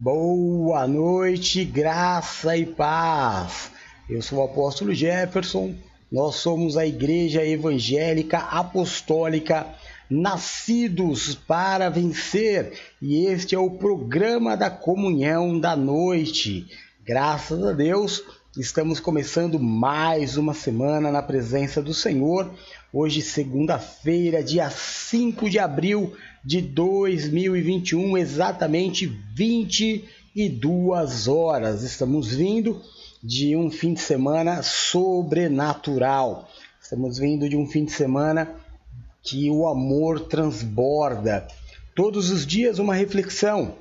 Boa noite, graça e paz. Eu sou o apóstolo Jefferson. Nós somos a Igreja Evangélica Apostólica Nascidos para Vencer e este é o programa da comunhão da noite. Graças a Deus, estamos começando mais uma semana na presença do Senhor. Hoje, segunda-feira, dia 5 de abril de 2021, exatamente 22 horas. Estamos vindo de um fim de semana sobrenatural. Estamos vindo de um fim de semana que o amor transborda. Todos os dias uma reflexão.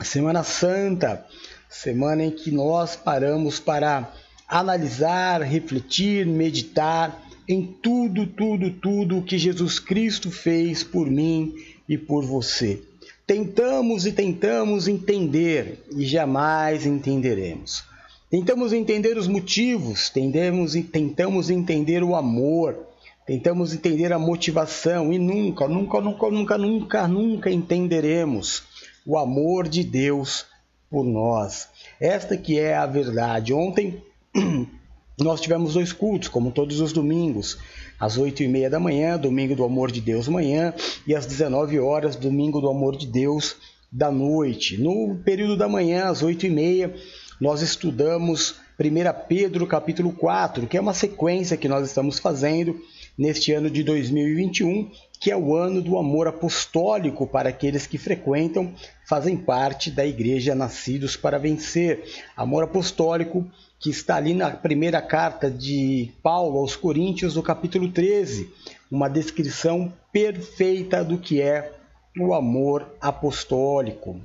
Semana Santa, semana em que nós paramos para analisar, refletir, meditar em tudo, tudo, tudo que Jesus Cristo fez por mim e por você. Tentamos e tentamos entender e jamais entenderemos. Tentamos entender os motivos, tentamos e tentamos entender o amor, tentamos entender a motivação e nunca, nunca, nunca, nunca, nunca, nunca entenderemos o amor de Deus por nós. Esta que é a verdade. Ontem nós tivemos dois cultos, como todos os domingos, às oito e meia da manhã, domingo do amor de Deus manhã, e às 19 horas, domingo do amor de Deus da noite. No período da manhã, às oito e meia, nós estudamos 1 Pedro capítulo 4, que é uma sequência que nós estamos fazendo neste ano de 2021, que é o ano do amor apostólico para aqueles que frequentam, fazem parte da igreja Nascidos para Vencer. Amor apostólico que está ali na primeira carta de Paulo aos Coríntios, no capítulo 13, uma descrição perfeita do que é o amor apostólico.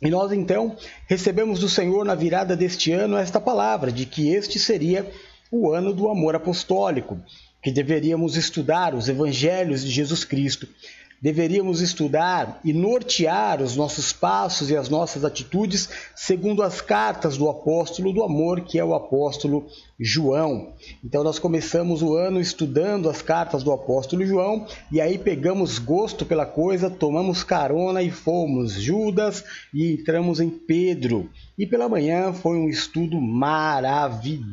E nós então recebemos do Senhor na virada deste ano esta palavra de que este seria o ano do amor apostólico, que deveríamos estudar os evangelhos de Jesus Cristo deveríamos estudar e nortear os nossos passos e as nossas atitudes segundo as cartas do apóstolo do amor, que é o apóstolo João. Então nós começamos o ano estudando as cartas do apóstolo João e aí pegamos gosto pela coisa, tomamos carona e fomos Judas e entramos em Pedro. E pela manhã foi um estudo maravilhoso.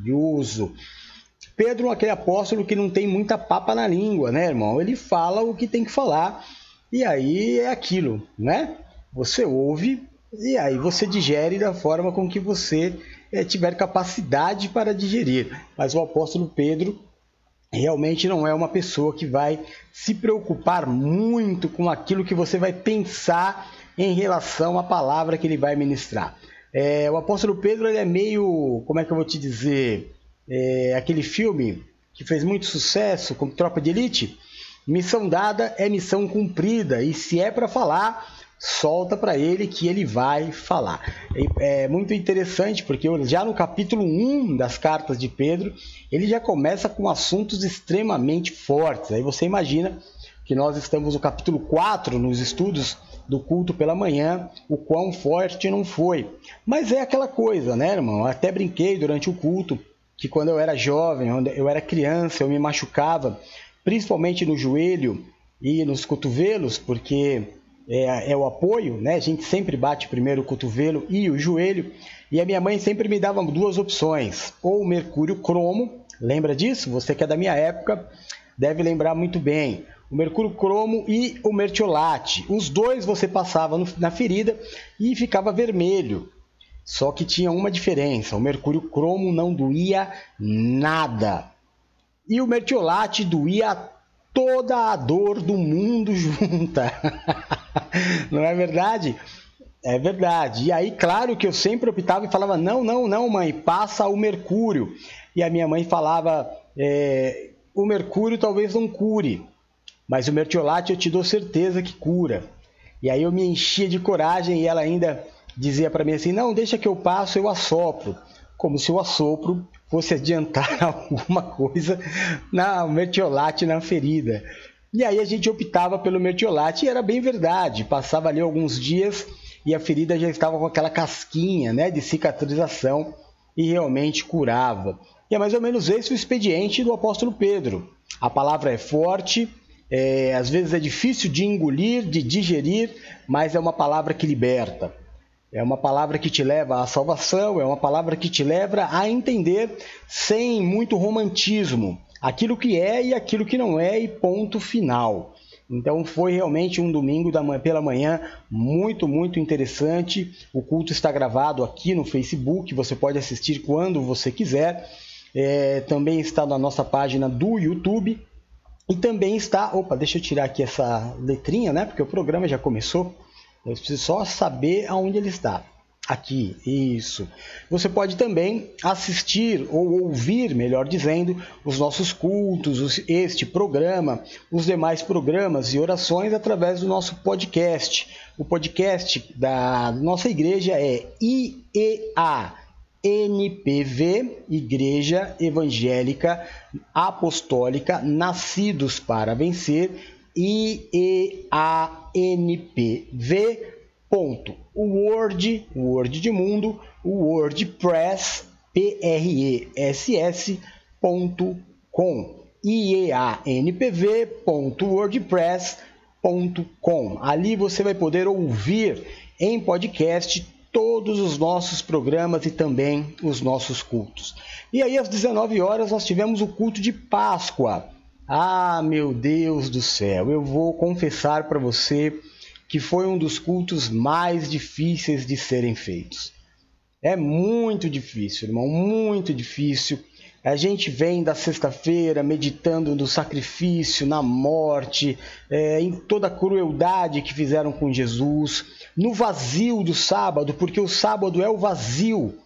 Pedro é aquele apóstolo que não tem muita papa na língua, né, irmão? Ele fala o que tem que falar e aí é aquilo, né? Você ouve e aí você digere da forma com que você é, tiver capacidade para digerir. Mas o apóstolo Pedro realmente não é uma pessoa que vai se preocupar muito com aquilo que você vai pensar em relação à palavra que ele vai ministrar. É, o apóstolo Pedro ele é meio, como é que eu vou te dizer, é, aquele filme que fez muito sucesso como Tropa de Elite, Missão dada é missão cumprida, e se é para falar, solta para ele que ele vai falar. É muito interessante porque já no capítulo 1 das cartas de Pedro, ele já começa com assuntos extremamente fortes. Aí você imagina que nós estamos no capítulo 4 nos estudos do culto pela manhã, o quão forte não foi. Mas é aquela coisa, né, irmão? Eu até brinquei durante o culto que quando eu era jovem, eu era criança, eu me machucava principalmente no joelho e nos cotovelos, porque é, é, o apoio, né? A gente sempre bate primeiro o cotovelo e o joelho. E a minha mãe sempre me dava duas opções: ou mercúrio cromo, lembra disso? Você que é da minha época deve lembrar muito bem. O mercúrio cromo e o mertiolate. Os dois você passava no, na ferida e ficava vermelho. Só que tinha uma diferença: o mercúrio cromo não doía nada e o mertiolate doía toda a dor do mundo junta. não é verdade? É verdade. E aí, claro que eu sempre optava e falava: não, não, não, mãe, passa o mercúrio. E a minha mãe falava: é, o mercúrio talvez não cure, mas o mertiolate eu te dou certeza que cura. E aí eu me enchia de coragem e ela ainda dizia para mim assim: não, deixa que eu passo, eu assopro. Como se o assopro fosse adiantar alguma coisa na mertiolate na ferida. E aí a gente optava pelo mertiolate e era bem verdade. Passava ali alguns dias e a ferida já estava com aquela casquinha né, de cicatrização e realmente curava. E é mais ou menos esse o expediente do apóstolo Pedro. A palavra é forte, é, às vezes é difícil de engolir, de digerir, mas é uma palavra que liberta. É uma palavra que te leva à salvação, é uma palavra que te leva a entender sem muito romantismo aquilo que é e aquilo que não é, e ponto final. Então foi realmente um domingo manhã, pela manhã muito, muito interessante. O culto está gravado aqui no Facebook, você pode assistir quando você quiser. É, também está na nossa página do YouTube. E também está. Opa, deixa eu tirar aqui essa letrinha, né? Porque o programa já começou. Eu preciso só saber aonde ele está. Aqui, isso. Você pode também assistir ou ouvir, melhor dizendo, os nossos cultos, este programa, os demais programas e orações através do nosso podcast. O podcast da nossa igreja é IEA. NPV, Igreja Evangélica Apostólica Nascidos para Vencer, IEANPV ponto. O Word, de mundo, WordPress, P-R-E-S-S, ponto com. IEANPV.wordpress.com. Ali você vai poder ouvir em podcast todos os nossos programas e também os nossos cultos. E aí às 19 horas nós tivemos o culto de Páscoa. Ah, meu Deus do céu, eu vou confessar para você que foi um dos cultos mais difíceis de serem feitos. É muito difícil, irmão, muito difícil. A gente vem da sexta-feira meditando no sacrifício, na morte, é, em toda a crueldade que fizeram com Jesus, no vazio do sábado, porque o sábado é o vazio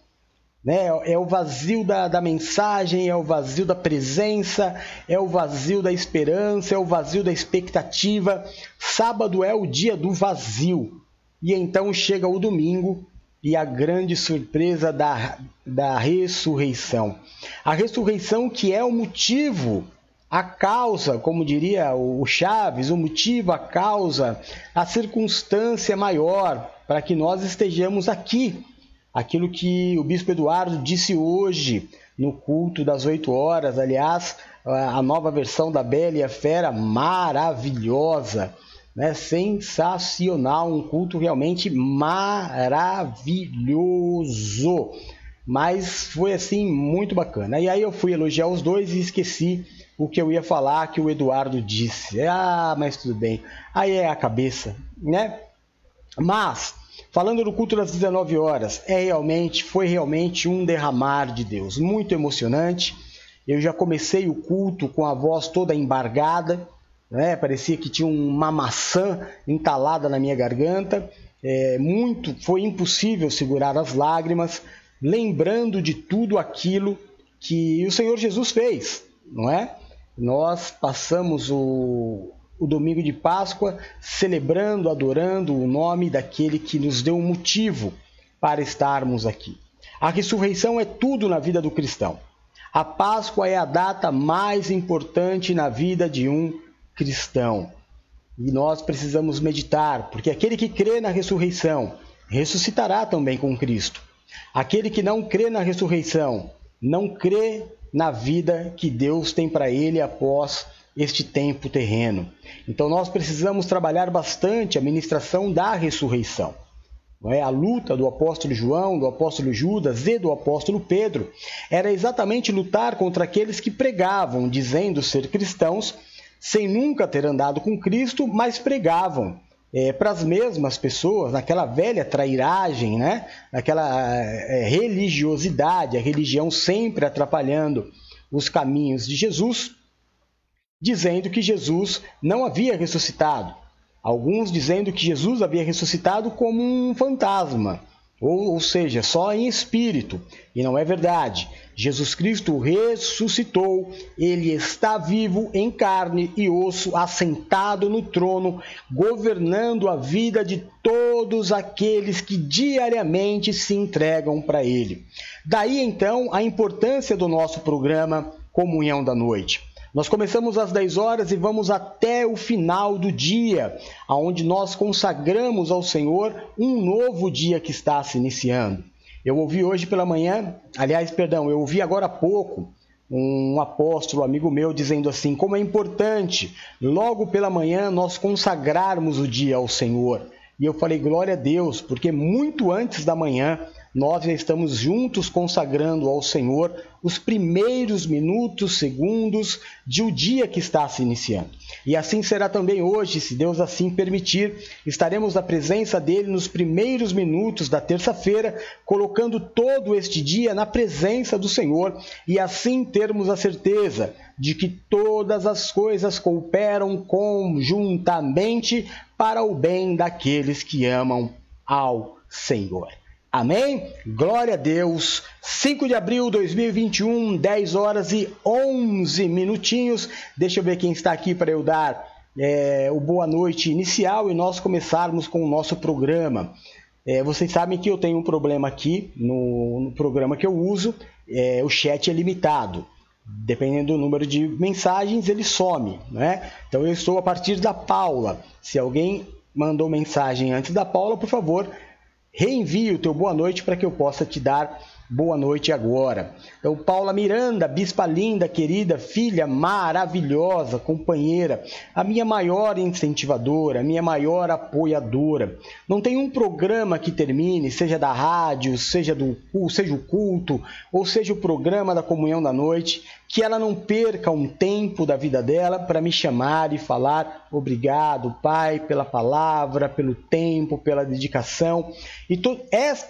né? É o vazio da, da mensagem, é o vazio da presença, é o vazio da esperança, é o vazio da expectativa. Sábado é o dia do vazio. E então chega o domingo e a grande surpresa da, da ressurreição. A ressurreição que é o motivo, a causa, como diria o Chaves, o motivo, a causa, a circunstância maior para que nós estejamos aqui aquilo que o Bispo Eduardo disse hoje no culto das 8 horas. Aliás, a nova versão da Bela e a Fera, maravilhosa, né? sensacional, um culto realmente maravilhoso. Mas foi assim muito bacana. E aí eu fui elogiar os dois e esqueci o que eu ia falar que o Eduardo disse. Ah, mas tudo bem. Aí é a cabeça, né? Mas Falando do culto das 19 horas, é realmente, foi realmente um derramar de Deus, muito emocionante. Eu já comecei o culto com a voz toda embargada, né? parecia que tinha uma maçã entalada na minha garganta. É, muito, foi impossível segurar as lágrimas, lembrando de tudo aquilo que o Senhor Jesus fez, não é? Nós passamos o, o domingo de Páscoa, celebrando, adorando o nome daquele que nos deu um motivo para estarmos aqui. A ressurreição é tudo na vida do cristão. A Páscoa é a data mais importante na vida de um cristão. E nós precisamos meditar, porque aquele que crê na ressurreição ressuscitará também com Cristo. Aquele que não crê na ressurreição não crê na vida que Deus tem para ele após este tempo terreno. Então nós precisamos trabalhar bastante a ministração da ressurreição. É? A luta do apóstolo João, do apóstolo Judas e do apóstolo Pedro era exatamente lutar contra aqueles que pregavam, dizendo ser cristãos, sem nunca ter andado com Cristo, mas pregavam é, para as mesmas pessoas, naquela velha trairagem, né? naquela é, religiosidade, a religião sempre atrapalhando os caminhos de Jesus dizendo que Jesus não havia ressuscitado. Alguns dizendo que Jesus havia ressuscitado como um fantasma, ou, ou seja, só em espírito. E não é verdade. Jesus Cristo ressuscitou, ele está vivo em carne e osso, assentado no trono, governando a vida de todos aqueles que diariamente se entregam para ele. Daí então a importância do nosso programa Comunhão da Noite. Nós começamos às 10 horas e vamos até o final do dia, aonde nós consagramos ao Senhor um novo dia que está se iniciando. Eu ouvi hoje pela manhã, aliás, perdão, eu ouvi agora há pouco um apóstolo, amigo meu, dizendo assim: como é importante logo pela manhã nós consagrarmos o dia ao Senhor. E eu falei, glória a Deus, porque muito antes da manhã nós já estamos juntos consagrando ao Senhor os primeiros minutos, segundos de o um dia que está se iniciando. E assim será também hoje, se Deus assim permitir. Estaremos na presença dele nos primeiros minutos da terça-feira, colocando todo este dia na presença do Senhor e assim termos a certeza de que todas as coisas cooperam conjuntamente para o bem daqueles que amam ao Senhor. Amém? Glória a Deus. 5 de abril de 2021, 10 horas e 11 minutinhos. Deixa eu ver quem está aqui para eu dar é, o boa noite inicial e nós começarmos com o nosso programa. É, vocês sabem que eu tenho um problema aqui no, no programa que eu uso, é, o chat é limitado. Dependendo do número de mensagens, ele some, né? Então eu estou a partir da Paula. Se alguém mandou mensagem antes da Paula, por favor, reenvie o teu boa noite para que eu possa te dar boa noite agora. Então, Paula Miranda, bispa linda, querida, filha maravilhosa, companheira, a minha maior incentivadora, a minha maior apoiadora. Não tem um programa que termine, seja da rádio, seja do seja o culto, ou seja o programa da comunhão da noite, que ela não perca um tempo da vida dela para me chamar e falar obrigado, Pai, pela palavra, pelo tempo, pela dedicação. E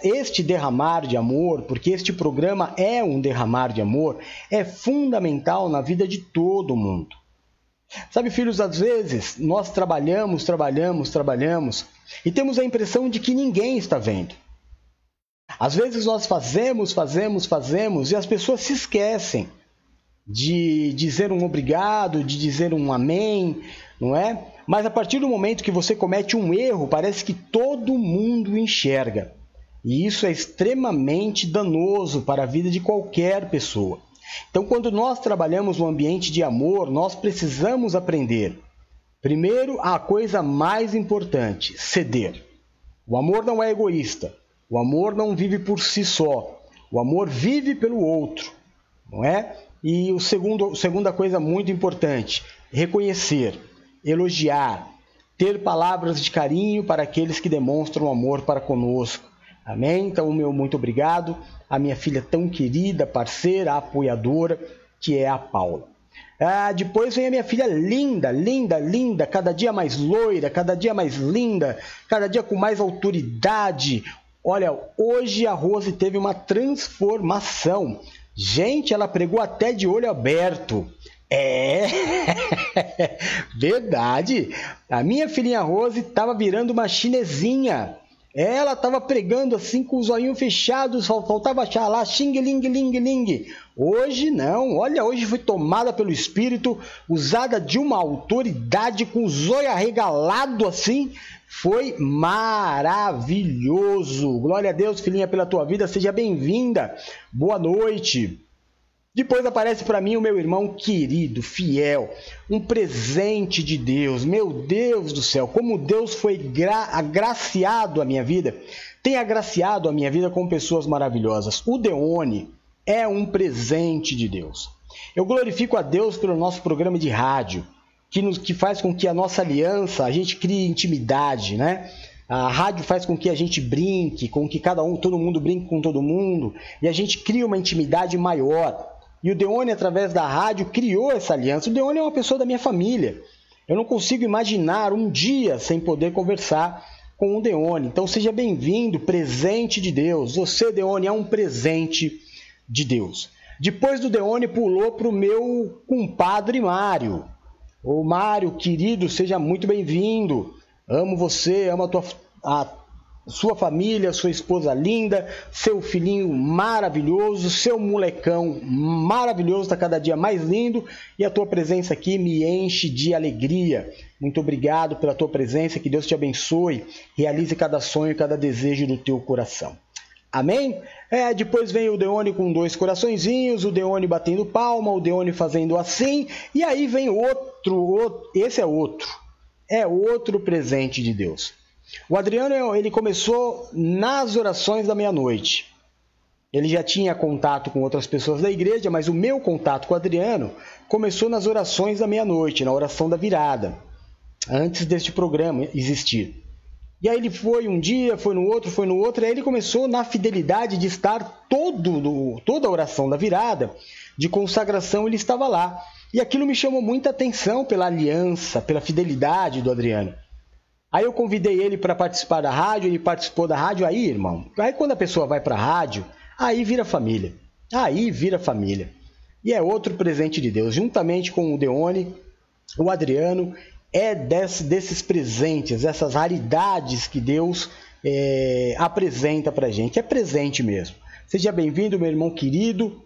este derramar de amor, porque este programa é um derramar de amor, é fundamental na vida de todo mundo. Sabe, filhos, às vezes nós trabalhamos, trabalhamos, trabalhamos e temos a impressão de que ninguém está vendo. Às vezes nós fazemos, fazemos, fazemos e as pessoas se esquecem de dizer um obrigado, de dizer um amém, não é? Mas a partir do momento que você comete um erro, parece que todo mundo enxerga. E isso é extremamente danoso para a vida de qualquer pessoa. Então, quando nós trabalhamos no ambiente de amor, nós precisamos aprender. Primeiro, a coisa mais importante: ceder. O amor não é egoísta. O amor não vive por si só. O amor vive pelo outro, não é? E o segundo, segunda coisa muito importante, reconhecer, elogiar, ter palavras de carinho para aqueles que demonstram amor para conosco. Amém? Então, meu muito obrigado à minha filha tão querida, parceira, apoiadora, que é a Paula. Ah, depois vem a minha filha linda, linda, linda, cada dia mais loira, cada dia mais linda, cada dia com mais autoridade. Olha, hoje a Rose teve uma transformação. Gente, ela pregou até de olho aberto. É, verdade. A minha filhinha Rose estava virando uma chinesinha. Ela estava pregando assim com os olhinhos fechados, faltava achar lá xing ling ling ling. Hoje não, olha, hoje foi tomada pelo Espírito, usada de uma autoridade com os olhos arregalados assim, foi maravilhoso. Glória a Deus, filhinha, pela tua vida. Seja bem-vinda. Boa noite. Depois aparece para mim o meu irmão querido, fiel, um presente de Deus. Meu Deus do céu, como Deus foi agraciado a minha vida, tem agraciado a minha vida com pessoas maravilhosas. O Deone é um presente de Deus. Eu glorifico a Deus pelo nosso programa de rádio que, nos, que faz com que a nossa aliança, a gente crie intimidade, né? A rádio faz com que a gente brinque, com que cada um, todo mundo brinque com todo mundo, e a gente cria uma intimidade maior. E o Deone, através da rádio, criou essa aliança. O Deone é uma pessoa da minha família. Eu não consigo imaginar um dia sem poder conversar com o Deone. Então seja bem-vindo, presente de Deus. Você, Deone, é um presente de Deus. Depois do Deone, pulou para o meu compadre Mário. Ô Mário, querido, seja muito bem-vindo. Amo você, amo a, tua, a sua família, sua esposa linda, seu filhinho maravilhoso, seu molecão maravilhoso, está cada dia mais lindo e a tua presença aqui me enche de alegria. Muito obrigado pela tua presença, que Deus te abençoe, realize cada sonho cada desejo do teu coração. Amém? É, depois vem o Deone com dois coraçõezinhos, o Deone batendo palma, o Deone fazendo assim, e aí vem outro, outro, esse é outro, é outro presente de Deus. O Adriano ele começou nas orações da meia-noite. Ele já tinha contato com outras pessoas da igreja, mas o meu contato com o Adriano começou nas orações da meia-noite, na oração da virada, antes deste programa existir. E aí ele foi um dia, foi no outro, foi no outro, e aí ele começou na fidelidade de estar todo, toda a oração da virada, de consagração, ele estava lá. E aquilo me chamou muita atenção pela aliança, pela fidelidade do Adriano. Aí eu convidei ele para participar da rádio, ele participou da rádio, aí, irmão. Aí quando a pessoa vai para a rádio, aí vira família. Aí vira família. E é outro presente de Deus. Juntamente com o Deone, o Adriano é desse, desses presentes, essas raridades que Deus é, apresenta para gente. É presente mesmo. Seja bem-vindo, meu irmão querido,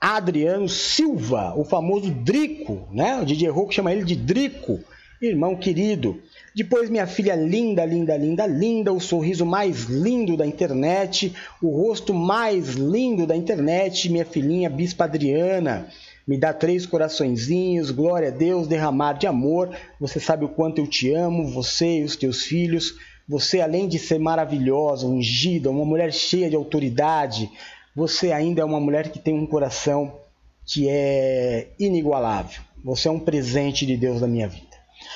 Adriano Silva, o famoso Drico, né? O DJ Rocco chama ele de Drico, irmão querido. Depois minha filha linda, linda, linda, linda, o sorriso mais lindo da internet, o rosto mais lindo da internet, minha filhinha Bispa Adriana. Me dá três coraçõezinhos, glória a Deus, derramar de amor. Você sabe o quanto eu te amo, você e os teus filhos. Você, além de ser maravilhosa, ungida, uma mulher cheia de autoridade, você ainda é uma mulher que tem um coração que é inigualável. Você é um presente de Deus na minha vida.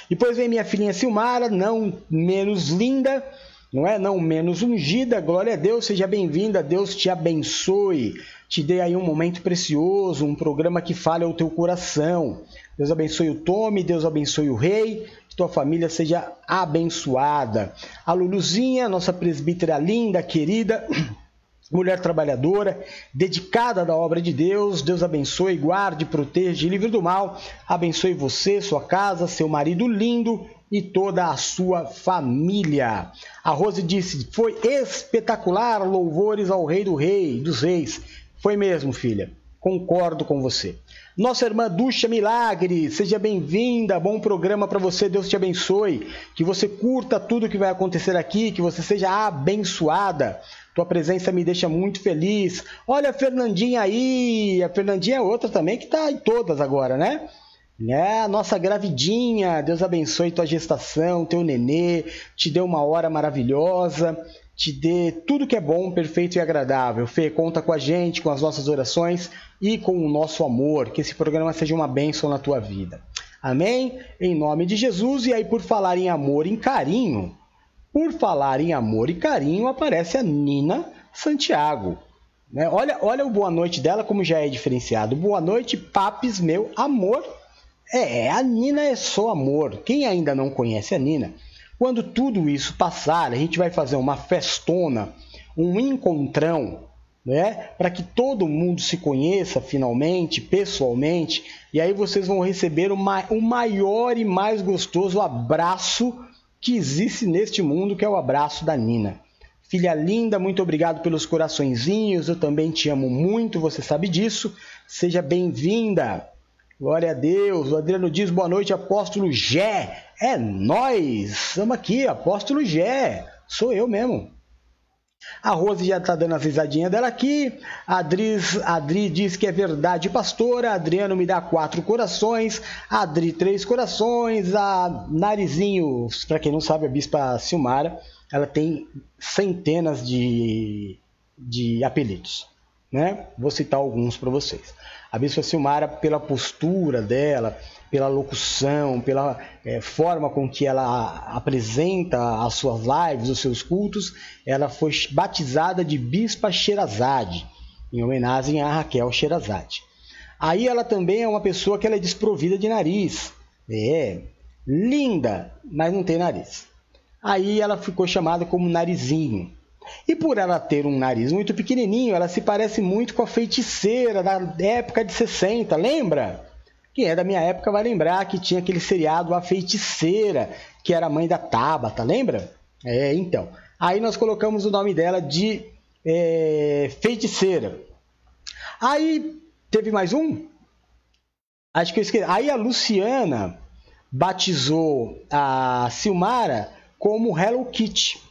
Depois vem minha filhinha Silmara, não menos linda, não é? Não menos ungida. Glória a Deus, seja bem-vinda. Deus te abençoe. Te dê aí um momento precioso, um programa que fale ao teu coração. Deus abençoe o Tome, Deus abençoe o Rei, que tua família seja abençoada. A Luluzinha, nossa presbítera linda, querida, mulher trabalhadora, dedicada da obra de Deus. Deus abençoe, guarde, proteja, livre do mal. Abençoe você, sua casa, seu marido lindo e toda a sua família. A Rose disse: Foi espetacular, louvores ao Rei do Rei, dos Reis. Foi mesmo, filha. Concordo com você. Nossa irmã Ducha Milagre, seja bem-vinda. Bom programa para você. Deus te abençoe. Que você curta tudo que vai acontecer aqui, que você seja abençoada. Tua presença me deixa muito feliz. Olha a Fernandinha aí. A Fernandinha é outra também que está em todas agora, né? É, a nossa gravidinha, Deus abençoe tua gestação, teu nenê, te dê uma hora maravilhosa, te dê tudo que é bom, perfeito e agradável. Fê, conta com a gente, com as nossas orações e com o nosso amor, que esse programa seja uma bênção na tua vida. Amém? Em nome de Jesus, e aí por falar em amor, em carinho, por falar em amor e carinho, aparece a Nina Santiago. Né? Olha, olha o boa noite dela, como já é diferenciado. Boa noite, papis, meu amor. É, a Nina é só amor. Quem ainda não conhece a Nina, quando tudo isso passar, a gente vai fazer uma festona, um encontrão, né? Para que todo mundo se conheça finalmente, pessoalmente, e aí vocês vão receber o, ma o maior e mais gostoso abraço que existe neste mundo, que é o abraço da Nina. Filha linda, muito obrigado pelos coraçõezinhos. Eu também te amo muito, você sabe disso. Seja bem-vinda. Glória a Deus. O Adriano diz boa noite, apóstolo Gé. É nós. Estamos aqui, apóstolo Gé. Sou eu mesmo. A Rose já está dando a risadinha dela aqui. A Adri, diz que é verdade, pastora. Adriano me dá quatro corações. Adri, três corações. A Narizinho, para quem não sabe, a Bispa Silmara, ela tem centenas de, de apelidos. Né? Vou citar alguns para vocês. A Bispa Silmara, pela postura dela, pela locução, pela é, forma com que ela apresenta as suas lives, os seus cultos, ela foi batizada de Bispa Sherazade, em homenagem a Raquel Sherazade. Aí ela também é uma pessoa que ela é desprovida de nariz. É, linda, mas não tem nariz. Aí ela ficou chamada como narizinho. E por ela ter um nariz muito pequenininho, ela se parece muito com a feiticeira da época de 60, lembra? Quem é da minha época vai lembrar que tinha aquele seriado A Feiticeira, que era a mãe da Tabata, lembra? É, então. Aí nós colocamos o nome dela de é, Feiticeira. Aí teve mais um? Acho que eu esqueci. Aí a Luciana batizou a Silmara como Hello Kitty.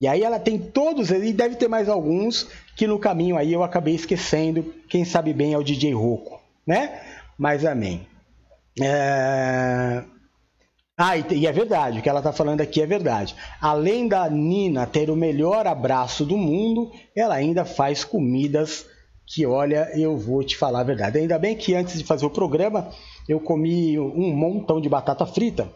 E aí ela tem todos, e deve ter mais alguns que no caminho aí eu acabei esquecendo. Quem sabe bem é o DJ Roco né? Mas amém. É... Ah, e é verdade, o que ela está falando aqui é verdade. Além da Nina ter o melhor abraço do mundo, ela ainda faz comidas que, olha, eu vou te falar a verdade. Ainda bem que antes de fazer o programa, eu comi um montão de batata frita.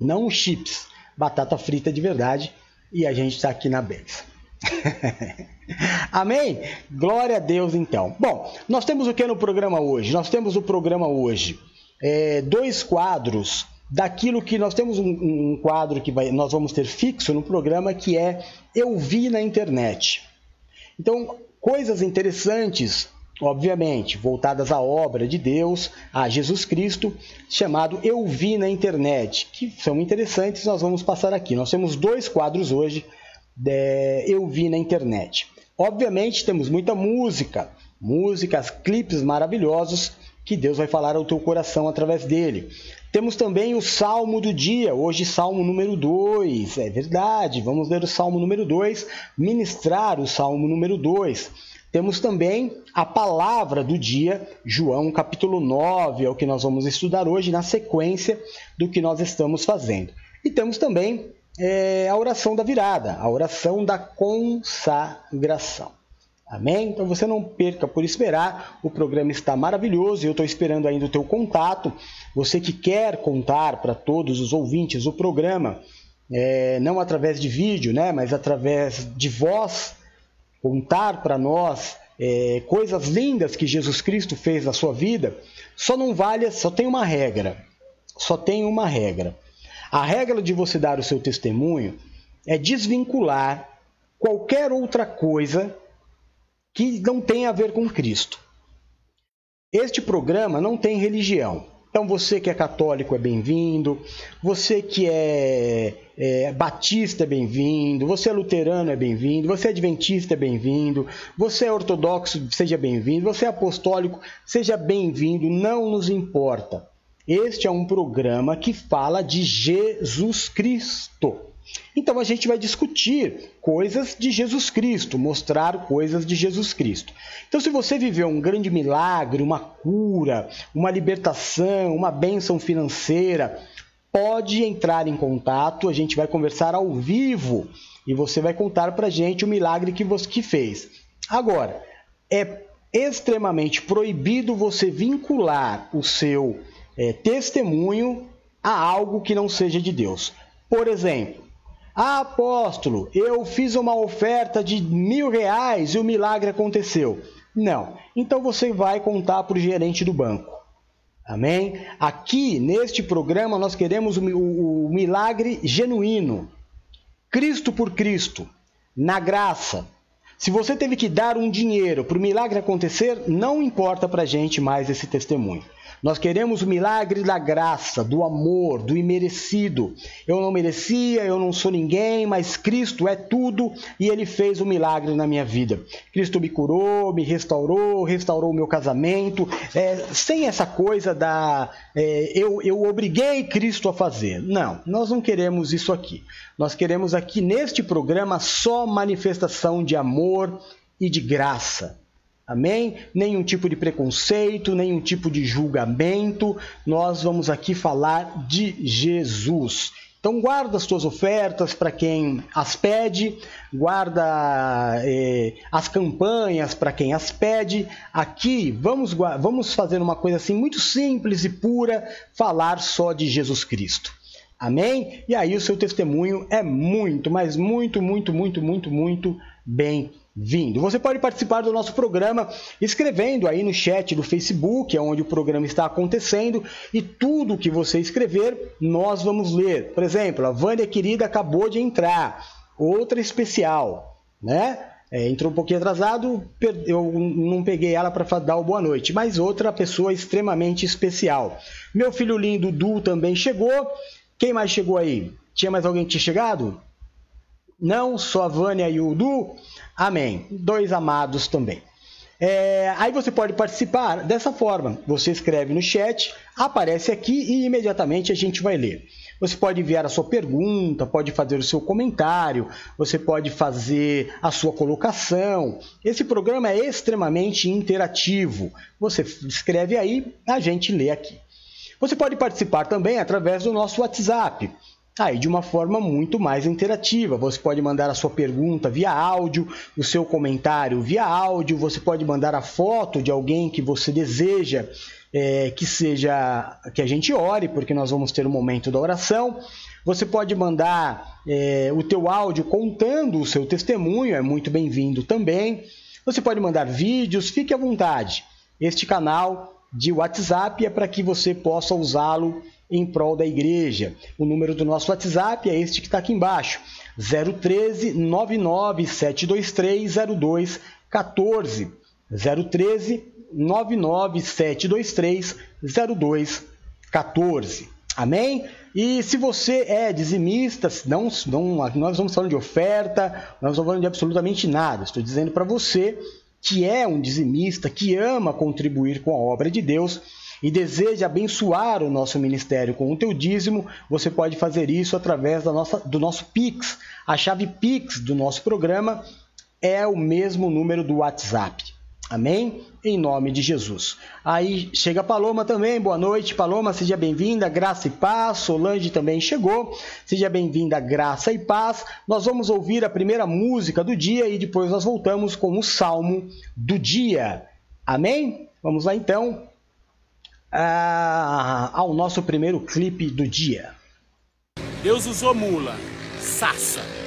Não chips, batata frita de verdade e a gente está aqui na benção. Amém? Glória a Deus então. Bom, nós temos o que no programa hoje? Nós temos o programa hoje é, dois quadros daquilo que nós temos um, um quadro que vai, nós vamos ter fixo no programa que é Eu Vi na Internet. Então, coisas interessantes, obviamente, voltadas à obra de Deus, a Jesus Cristo, chamado Eu Vi na Internet, que são interessantes, nós vamos passar aqui. Nós temos dois quadros hoje, de Eu Vi na Internet. Obviamente, temos muita música, músicas, clipes maravilhosos que Deus vai falar ao teu coração através dele. Temos também o Salmo do dia, hoje Salmo número 2, é verdade, vamos ler o Salmo número 2, ministrar o Salmo número 2. Temos também a palavra do dia, João capítulo 9, é o que nós vamos estudar hoje na sequência do que nós estamos fazendo. E temos também é, a oração da virada, a oração da consagração. Amém? Então você não perca por esperar, o programa está maravilhoso e eu estou esperando ainda o teu contato. Você que quer contar para todos os ouvintes o programa, é, não através de vídeo, né, mas através de voz, contar para nós é, coisas lindas que Jesus Cristo fez na sua vida, só não vale, só tem uma regra. Só tem uma regra. A regra de você dar o seu testemunho é desvincular qualquer outra coisa que não tem a ver com Cristo. Este programa não tem religião. Então você que é católico é bem-vindo, você que é, é batista é bem-vindo, você é luterano é bem-vindo, você é adventista é bem-vindo, você é ortodoxo seja bem-vindo, você é apostólico seja bem-vindo, não nos importa. Este é um programa que fala de Jesus Cristo. Então a gente vai discutir coisas de Jesus Cristo, mostrar coisas de Jesus Cristo. Então, se você viveu um grande milagre, uma cura, uma libertação, uma bênção financeira, pode entrar em contato, a gente vai conversar ao vivo e você vai contar para a gente o milagre que você que fez. Agora, é extremamente proibido você vincular o seu é, testemunho a algo que não seja de Deus. Por exemplo, ah, apóstolo, eu fiz uma oferta de mil reais e o milagre aconteceu. Não. Então você vai contar para o gerente do banco. Amém? Aqui, neste programa, nós queremos o, o, o milagre genuíno. Cristo por Cristo, na graça. Se você teve que dar um dinheiro para o milagre acontecer, não importa para a gente mais esse testemunho. Nós queremos o milagre da graça, do amor, do imerecido. Eu não merecia, eu não sou ninguém, mas Cristo é tudo e Ele fez o um milagre na minha vida. Cristo me curou, me restaurou, restaurou o meu casamento. É, sem essa coisa da é, eu, eu obriguei Cristo a fazer. Não, nós não queremos isso aqui. Nós queremos aqui neste programa só manifestação de amor e de graça. Amém? Nenhum tipo de preconceito, nenhum tipo de julgamento. Nós vamos aqui falar de Jesus. Então guarda as tuas ofertas para quem as pede, guarda eh, as campanhas para quem as pede. Aqui vamos, vamos fazer uma coisa assim muito simples e pura, falar só de Jesus Cristo. Amém? E aí o seu testemunho é muito, mas muito, muito, muito, muito, muito bem vindo. Você pode participar do nosso programa escrevendo aí no chat do Facebook, é onde o programa está acontecendo, e tudo que você escrever, nós vamos ler. Por exemplo, a Vânia querida acabou de entrar, outra especial, né? É, entrou um pouquinho atrasado, eu não peguei ela para dar o boa noite, mas outra pessoa extremamente especial. Meu filho lindo Du também chegou. Quem mais chegou aí? Tinha mais alguém que tinha chegado? Não, só a Vânia e o Du. Amém. Dois amados também. É, aí você pode participar dessa forma. Você escreve no chat, aparece aqui e imediatamente a gente vai ler. Você pode enviar a sua pergunta, pode fazer o seu comentário, você pode fazer a sua colocação. Esse programa é extremamente interativo. Você escreve aí, a gente lê aqui. Você pode participar também através do nosso WhatsApp. Aí, de uma forma muito mais interativa. Você pode mandar a sua pergunta via áudio, o seu comentário via áudio, você pode mandar a foto de alguém que você deseja é, que seja que a gente ore, porque nós vamos ter um momento da oração. Você pode mandar é, o teu áudio contando o seu testemunho, é muito bem-vindo também. Você pode mandar vídeos, fique à vontade. Este canal de WhatsApp é para que você possa usá-lo em prol da igreja. O número do nosso WhatsApp é este que está aqui embaixo: 013 99723 0214. 013 99723 0214. Amém? E se você é dizimista, não, não, nós vamos falando de oferta, nós não falando de absolutamente nada. Estou dizendo para você que é um dizimista, que ama contribuir com a obra de Deus e deseja abençoar o nosso ministério com o teu dízimo, você pode fazer isso através da nossa, do nosso Pix. A chave Pix do nosso programa é o mesmo número do WhatsApp. Amém? Em nome de Jesus. Aí chega a Paloma também. Boa noite, Paloma. Seja bem-vinda. Graça e paz. Solange também chegou. Seja bem-vinda, graça e paz. Nós vamos ouvir a primeira música do dia e depois nós voltamos com o salmo do dia. Amém? Vamos lá então ao nosso primeiro clipe do dia. Deus usou mula, sassa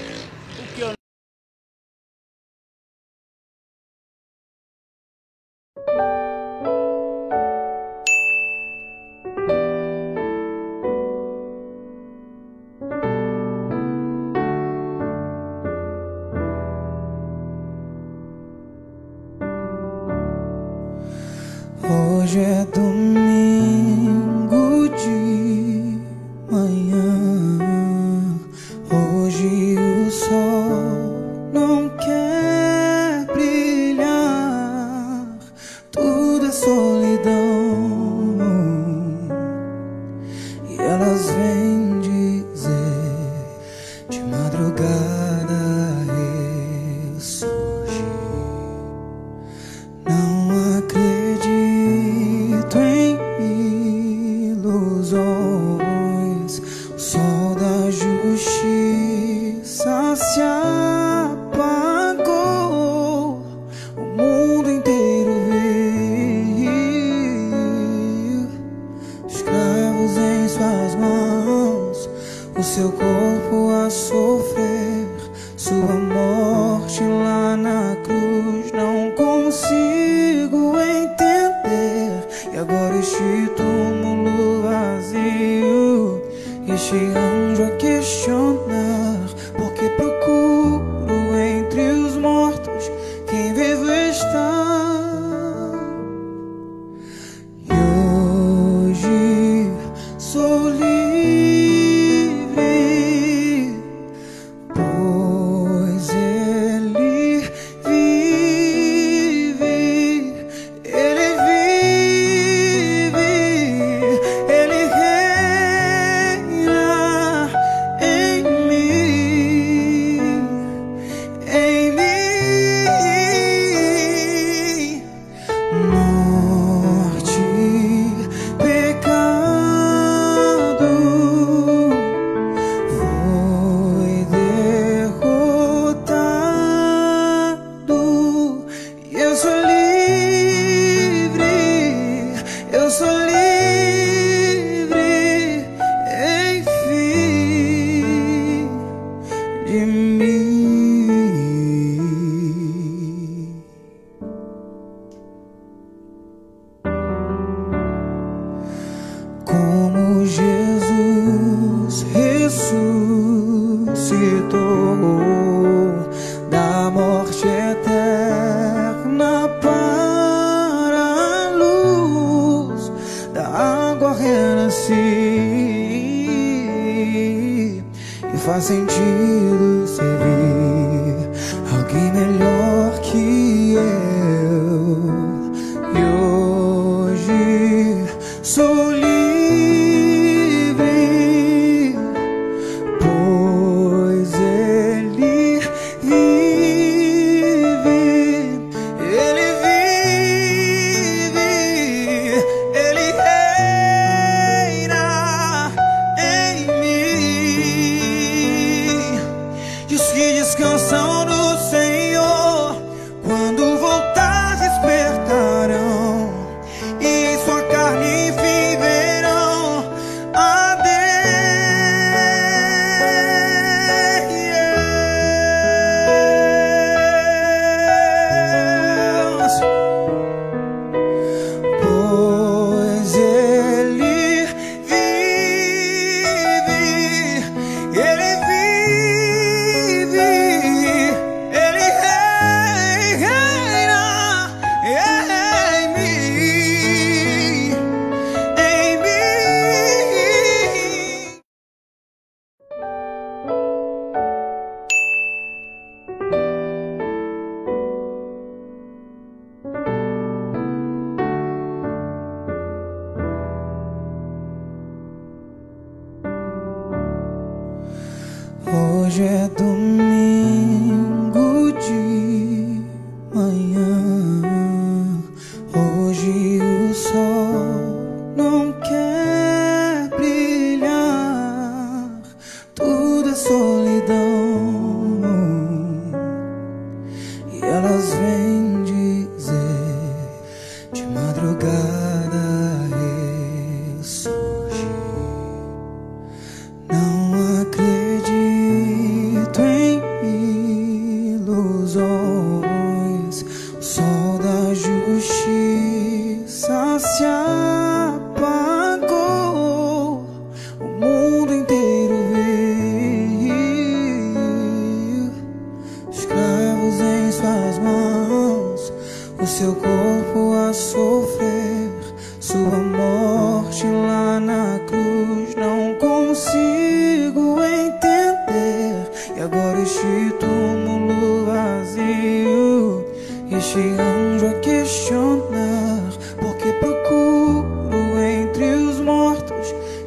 faz sentido.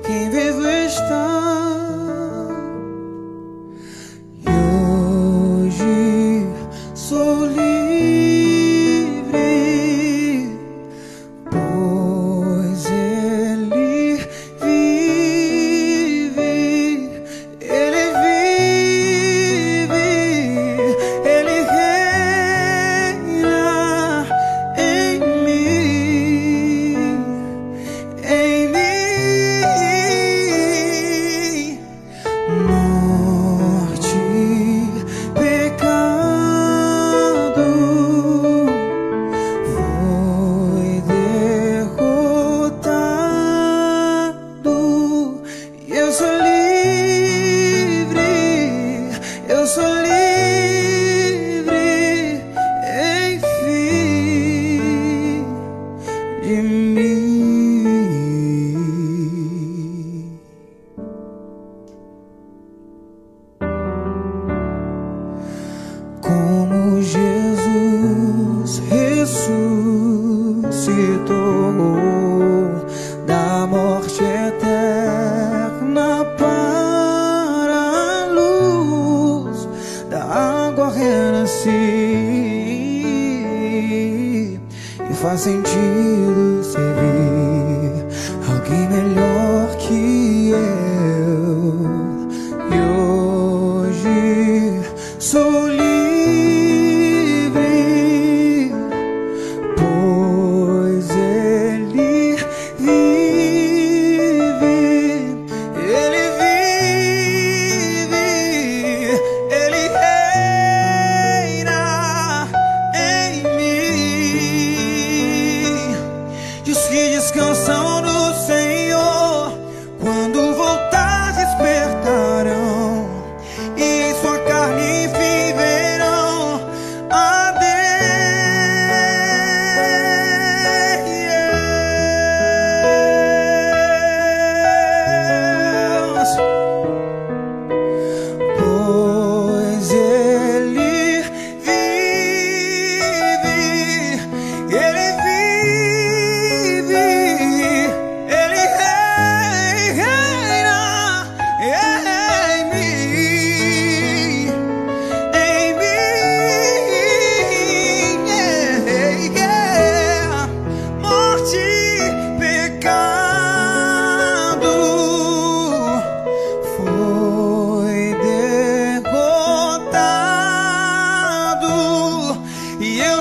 give it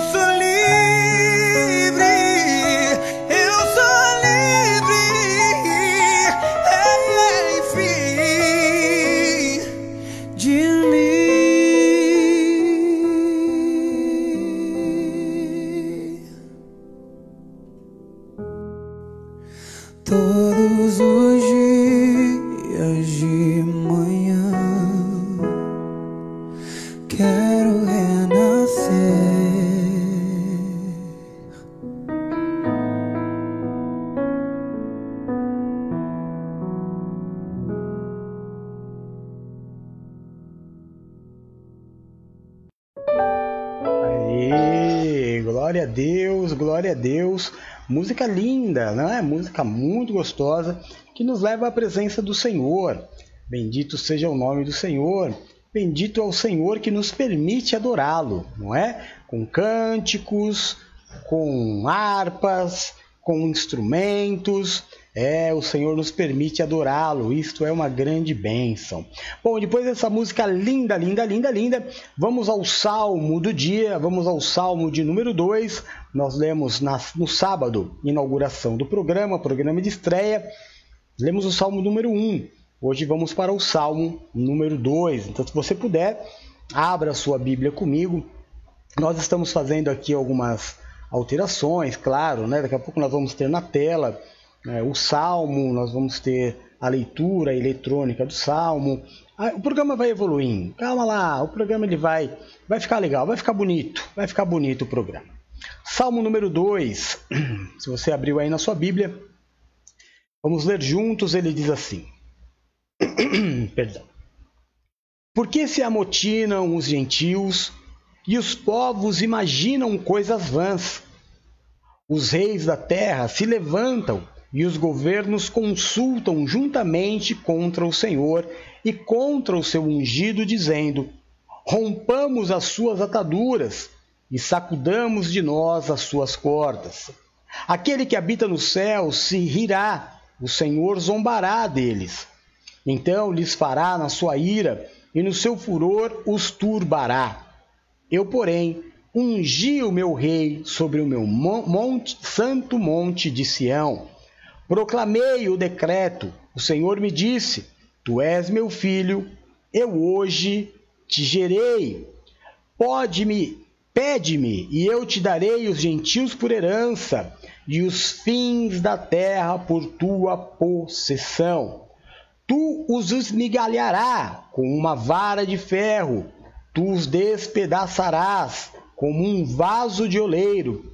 fly. Música linda, não é? Música muito gostosa que nos leva à presença do Senhor. Bendito seja o nome do Senhor. Bendito é o Senhor que nos permite adorá-lo, não é? Com cânticos, com harpas, com instrumentos. É, o Senhor nos permite adorá-lo. Isto é uma grande bênção. Bom, depois dessa música linda, linda, linda, linda, vamos ao salmo do dia, vamos ao salmo de número 2. Nós lemos no sábado, inauguração do programa, programa de estreia, lemos o salmo número 1. Um. Hoje vamos para o salmo número 2. Então, se você puder, abra sua Bíblia comigo. Nós estamos fazendo aqui algumas alterações, claro, né? Daqui a pouco nós vamos ter na tela é, o salmo, nós vamos ter a leitura eletrônica do salmo. O programa vai evoluindo. Calma lá, o programa ele vai, vai ficar legal, vai ficar bonito, vai ficar bonito o programa. Salmo número 2. Se você abriu aí na sua Bíblia, vamos ler juntos, ele diz assim: Perdão. Por que se amotinam os gentios e os povos imaginam coisas vãs. Os reis da terra se levantam e os governos consultam juntamente contra o Senhor e contra o seu ungido, dizendo: Rompamos as suas ataduras e sacudamos de nós as suas cordas. Aquele que habita no céu se rirá, o Senhor zombará deles. Então lhes fará na sua ira e no seu furor os turbará. Eu, porém, ungi o meu rei sobre o meu monte, santo monte de Sião. Proclamei o decreto. O Senhor me disse: Tu és meu filho, eu hoje te gerei. Pode-me, pede-me, e eu te darei os gentios por herança, e os fins da terra por tua possessão. Tu os esmigalharás com uma vara de ferro tu os despedaçarás como um vaso de oleiro.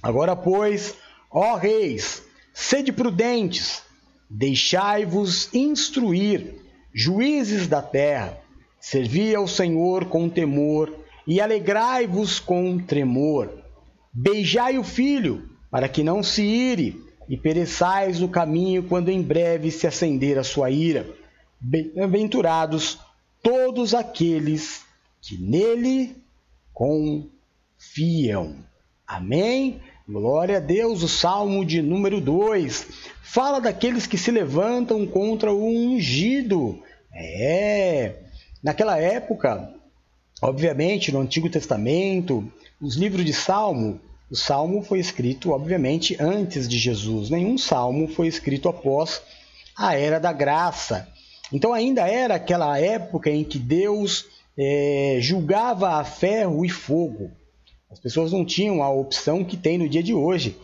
Agora, pois, ó reis, sede prudentes, deixai-vos instruir, juízes da terra, servi ao Senhor com temor e alegrai-vos com tremor. Beijai o filho, para que não se ire, e pereçais no caminho quando em breve se acender a sua ira. Bem-aventurados todos aqueles que nele confiam. Amém? Glória a Deus, o Salmo de número 2 fala daqueles que se levantam contra o ungido. É, naquela época, obviamente, no Antigo Testamento, os livros de Salmo, o Salmo foi escrito, obviamente, antes de Jesus. Nenhum Salmo foi escrito após a Era da Graça. Então ainda era aquela época em que Deus é, julgava a ferro e fogo. As pessoas não tinham a opção que tem no dia de hoje,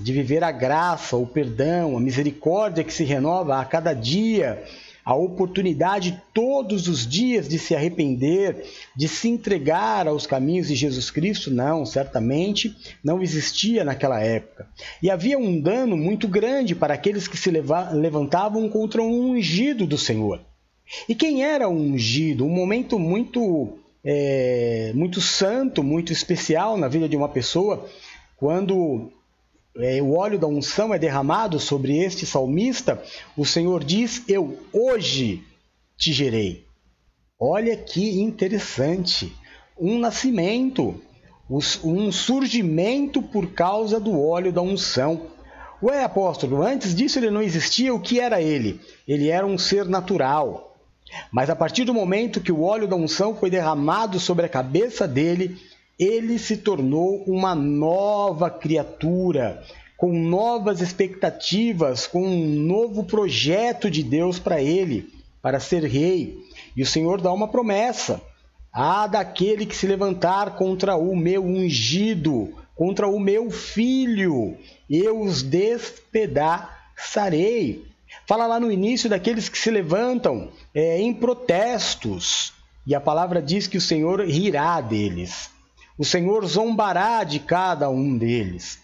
de viver a graça, o perdão, a misericórdia que se renova a cada dia, a oportunidade todos os dias de se arrepender, de se entregar aos caminhos de Jesus Cristo, não, certamente não existia naquela época. E havia um dano muito grande para aqueles que se levantavam contra um ungido do Senhor. E quem era o ungido? Um momento muito, é, muito santo, muito especial na vida de uma pessoa, quando é, o óleo da unção é derramado sobre este salmista, o Senhor diz: Eu hoje te gerei. Olha que interessante! Um nascimento, um surgimento por causa do óleo da unção. Ué, apóstolo, antes disso ele não existia, o que era ele? Ele era um ser natural. Mas a partir do momento que o óleo da unção foi derramado sobre a cabeça dele, ele se tornou uma nova criatura, com novas expectativas, com um novo projeto de Deus para ele, para ser rei. E o Senhor dá uma promessa: há daquele que se levantar contra o meu ungido, contra o meu filho, eu os despedaçarei. Fala lá no início daqueles que se levantam é, em protestos, e a palavra diz que o Senhor rirá deles. O Senhor zombará de cada um deles.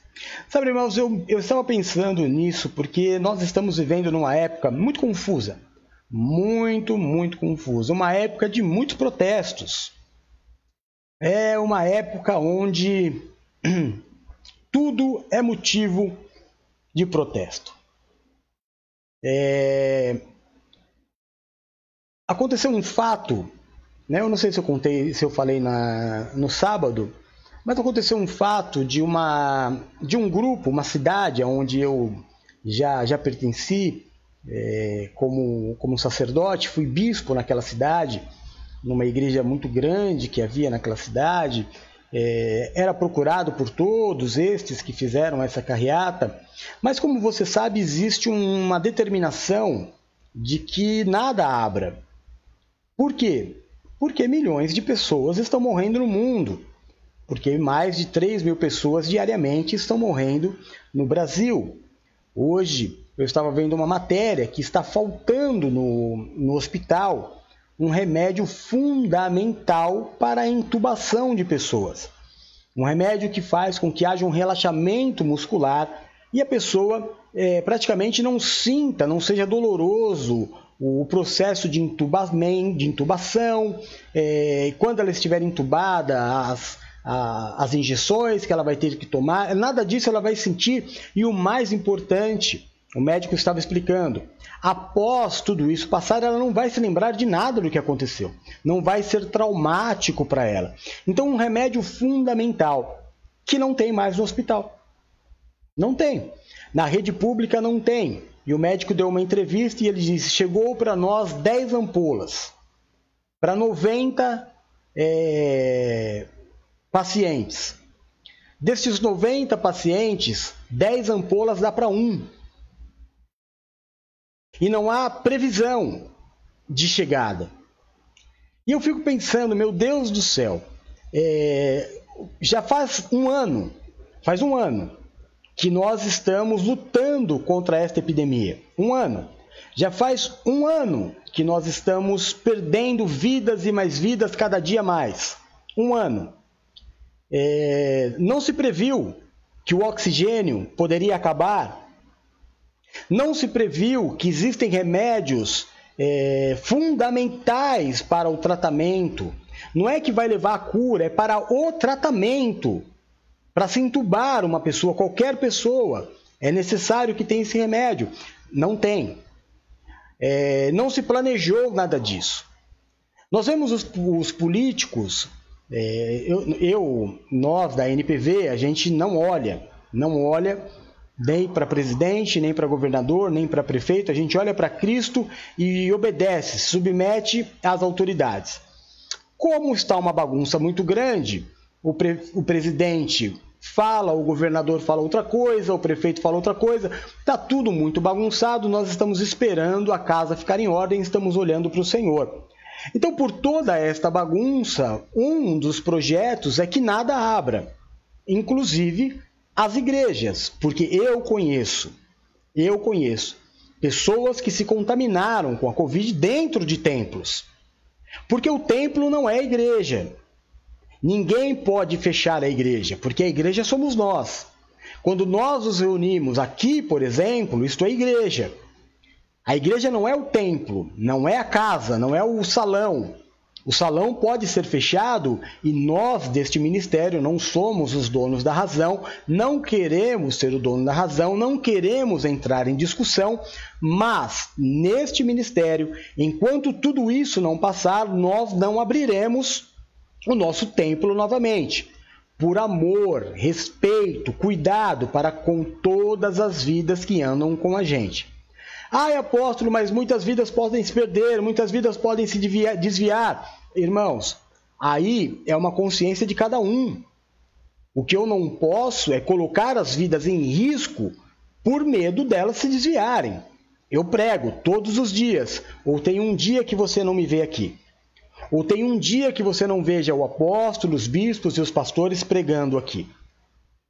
Sabe, irmãos, eu, eu estava pensando nisso porque nós estamos vivendo numa época muito confusa. Muito, muito confusa. Uma época de muitos protestos. É uma época onde tudo é motivo de protesto. É... Aconteceu um fato né? Eu não sei se eu contei, se eu falei na, no sábado, mas aconteceu um fato de uma de um grupo, uma cidade onde eu já já pertenci é, como como sacerdote, fui bispo naquela cidade, numa igreja muito grande que havia naquela cidade. É, era procurado por todos estes que fizeram essa carreata, mas como você sabe, existe uma determinação de que nada abra. Por quê? Porque milhões de pessoas estão morrendo no mundo. Porque mais de 3 mil pessoas diariamente estão morrendo no Brasil. Hoje eu estava vendo uma matéria que está faltando no, no hospital um remédio fundamental para a intubação de pessoas. Um remédio que faz com que haja um relaxamento muscular e a pessoa é, praticamente não sinta, não seja doloroso o processo de, de intubação, é, quando ela estiver entubada, as, a, as injeções que ela vai ter que tomar, nada disso ela vai sentir. E o mais importante, o médico estava explicando, após tudo isso passar, ela não vai se lembrar de nada do que aconteceu, não vai ser traumático para ela. Então, um remédio fundamental que não tem mais no hospital. Não tem. Na rede pública não tem. E o médico deu uma entrevista e ele disse: chegou para nós 10 ampolas para 90 é, pacientes. Desses 90 pacientes, 10 ampolas dá para um. E não há previsão de chegada. E eu fico pensando, meu Deus do céu, é, já faz um ano, faz um ano, que nós estamos lutando contra esta epidemia. Um ano. Já faz um ano que nós estamos perdendo vidas e mais vidas cada dia mais. Um ano. É, não se previu que o oxigênio poderia acabar. Não se previu que existem remédios é, fundamentais para o tratamento. Não é que vai levar a cura, é para o tratamento. Para se entubar uma pessoa, qualquer pessoa, é necessário que tenha esse remédio. Não tem. É, não se planejou nada disso. Nós vemos os, os políticos, é, eu, eu, nós da NPV, a gente não olha, não olha nem para presidente, nem para governador, nem para prefeito, a gente olha para Cristo e obedece, submete às autoridades. Como está uma bagunça muito grande, o, pre, o presidente fala, o governador fala outra coisa, o prefeito fala outra coisa, está tudo muito bagunçado, nós estamos esperando a casa ficar em ordem, estamos olhando para o Senhor. Então, por toda esta bagunça, um dos projetos é que nada abra, inclusive as igrejas, porque eu conheço, eu conheço pessoas que se contaminaram com a Covid dentro de templos. Porque o templo não é igreja. Ninguém pode fechar a igreja, porque a igreja somos nós. Quando nós nos reunimos aqui, por exemplo, isto é igreja. A igreja não é o templo, não é a casa, não é o salão. O salão pode ser fechado e nós, deste ministério, não somos os donos da razão, não queremos ser o dono da razão, não queremos entrar em discussão, mas neste ministério, enquanto tudo isso não passar, nós não abriremos o nosso templo novamente. Por amor, respeito, cuidado para com todas as vidas que andam com a gente. Ai, apóstolo, mas muitas vidas podem se perder, muitas vidas podem se desviar. Irmãos, aí é uma consciência de cada um. O que eu não posso é colocar as vidas em risco por medo delas se desviarem. Eu prego todos os dias, ou tem um dia que você não me vê aqui. Ou tem um dia que você não veja o apóstolo, os bispos e os pastores pregando aqui.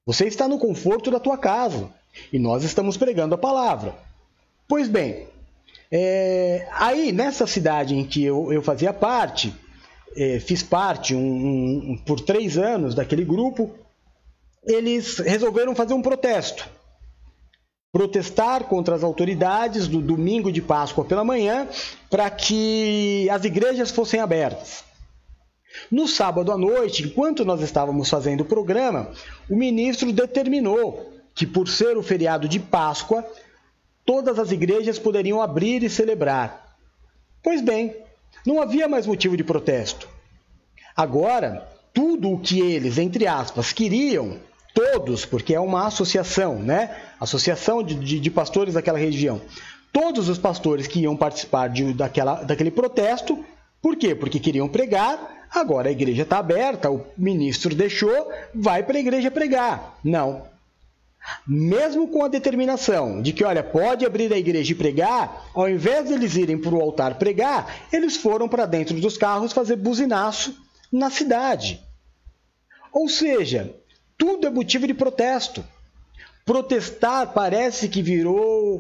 Você está no conforto da tua casa e nós estamos pregando a palavra. Pois bem, é, aí nessa cidade em que eu, eu fazia parte, é, fiz parte um, um, por três anos daquele grupo, eles resolveram fazer um protesto protestar contra as autoridades do domingo de Páscoa pela manhã para que as igrejas fossem abertas. No sábado à noite, enquanto nós estávamos fazendo o programa, o ministro determinou que, por ser o feriado de Páscoa, todas as igrejas poderiam abrir e celebrar. Pois bem, Não havia mais motivo de protesto. Agora, tudo o que eles, entre aspas, queriam, todos, porque é uma associação, né? Associação de, de, de pastores daquela região. Todos os pastores que iam participar de, daquela, daquele protesto, por quê? Porque queriam pregar, agora a igreja está aberta, o ministro deixou, vai para a igreja pregar. Não. Mesmo com a determinação de que, olha, pode abrir a igreja e pregar, ao invés de eles irem para o altar pregar, eles foram para dentro dos carros fazer buzinaço na cidade. Ou seja, tudo é motivo de protesto. Protestar parece que virou